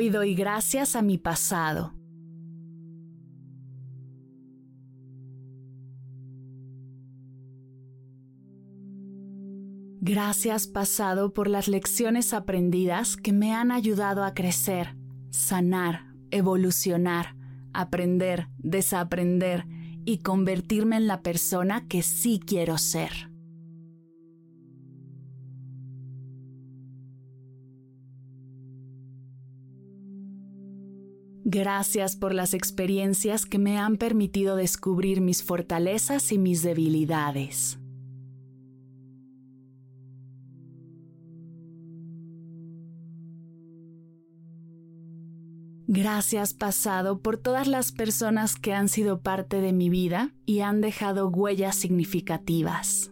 Hoy doy gracias a mi pasado. Gracias pasado por las lecciones aprendidas que me han ayudado a crecer, sanar, evolucionar, aprender, desaprender y convertirme en la persona que sí quiero ser. Gracias por las experiencias que me han permitido descubrir mis fortalezas y mis debilidades. Gracias pasado por todas las personas que han sido parte de mi vida y han dejado huellas significativas.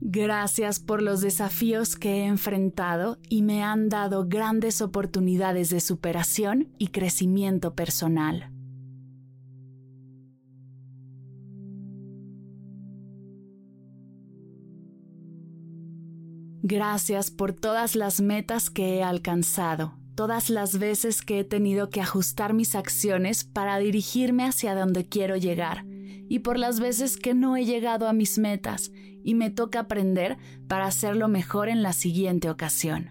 Gracias por los desafíos que he enfrentado y me han dado grandes oportunidades de superación y crecimiento personal. Gracias por todas las metas que he alcanzado, todas las veces que he tenido que ajustar mis acciones para dirigirme hacia donde quiero llegar y por las veces que no he llegado a mis metas y me toca aprender para hacerlo mejor en la siguiente ocasión.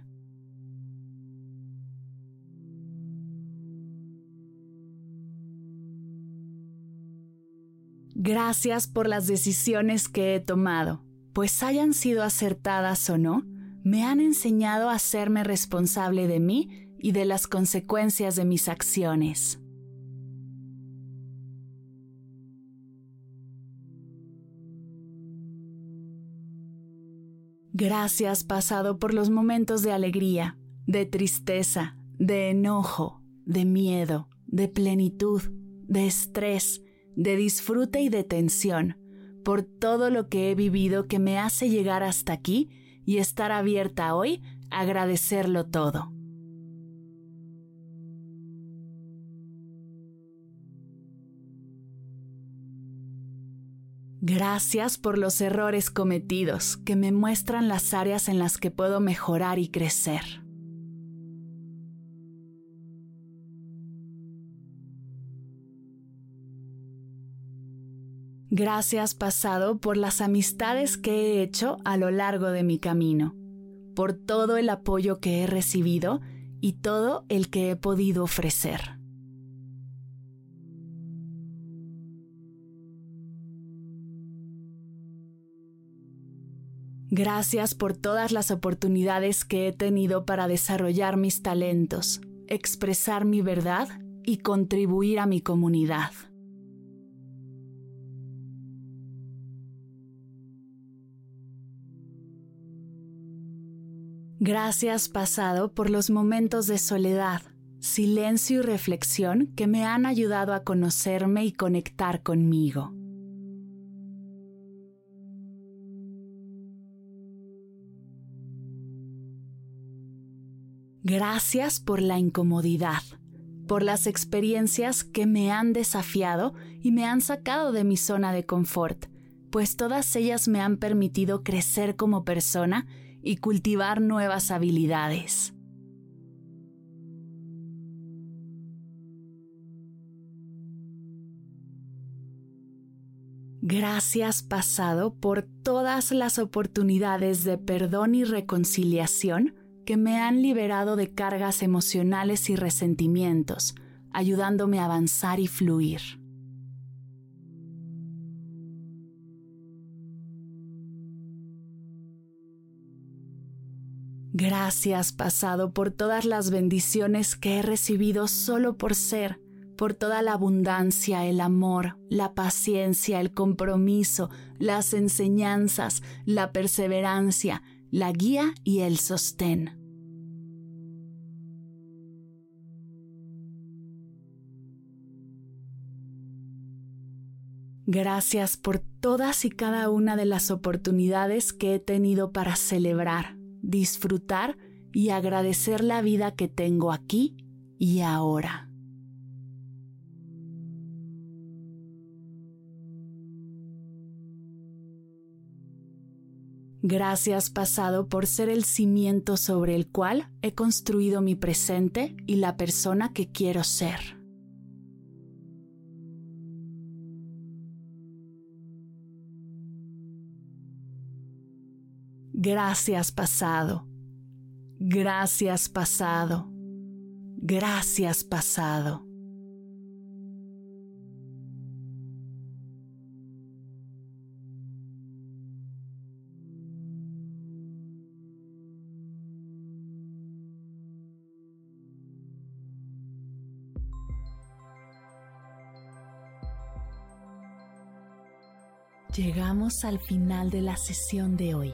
Gracias por las decisiones que he tomado, pues hayan sido acertadas o no, me han enseñado a hacerme responsable de mí y de las consecuencias de mis acciones. Gracias pasado por los momentos de alegría, de tristeza, de enojo, de miedo, de plenitud, de estrés, de disfrute y de tensión, por todo lo que he vivido que me hace llegar hasta aquí y estar abierta hoy a agradecerlo todo. Gracias por los errores cometidos que me muestran las áreas en las que puedo mejorar y crecer. Gracias pasado por las amistades que he hecho a lo largo de mi camino, por todo el apoyo que he recibido y todo el que he podido ofrecer. Gracias por todas las oportunidades que he tenido para desarrollar mis talentos, expresar mi verdad y contribuir a mi comunidad. Gracias pasado por los momentos de soledad, silencio y reflexión que me han ayudado a conocerme y conectar conmigo. Gracias por la incomodidad, por las experiencias que me han desafiado y me han sacado de mi zona de confort, pues todas ellas me han permitido crecer como persona y cultivar nuevas habilidades. Gracias pasado por todas las oportunidades de perdón y reconciliación que me han liberado de cargas emocionales y resentimientos, ayudándome a avanzar y fluir. Gracias pasado por todas las bendiciones que he recibido solo por ser, por toda la abundancia, el amor, la paciencia, el compromiso, las enseñanzas, la perseverancia, la guía y el sostén. Gracias por todas y cada una de las oportunidades que he tenido para celebrar, disfrutar y agradecer la vida que tengo aquí y ahora. Gracias pasado por ser el cimiento sobre el cual he construido mi presente y la persona que quiero ser. Gracias pasado. Gracias pasado. Gracias pasado. Llegamos al final de la sesión de hoy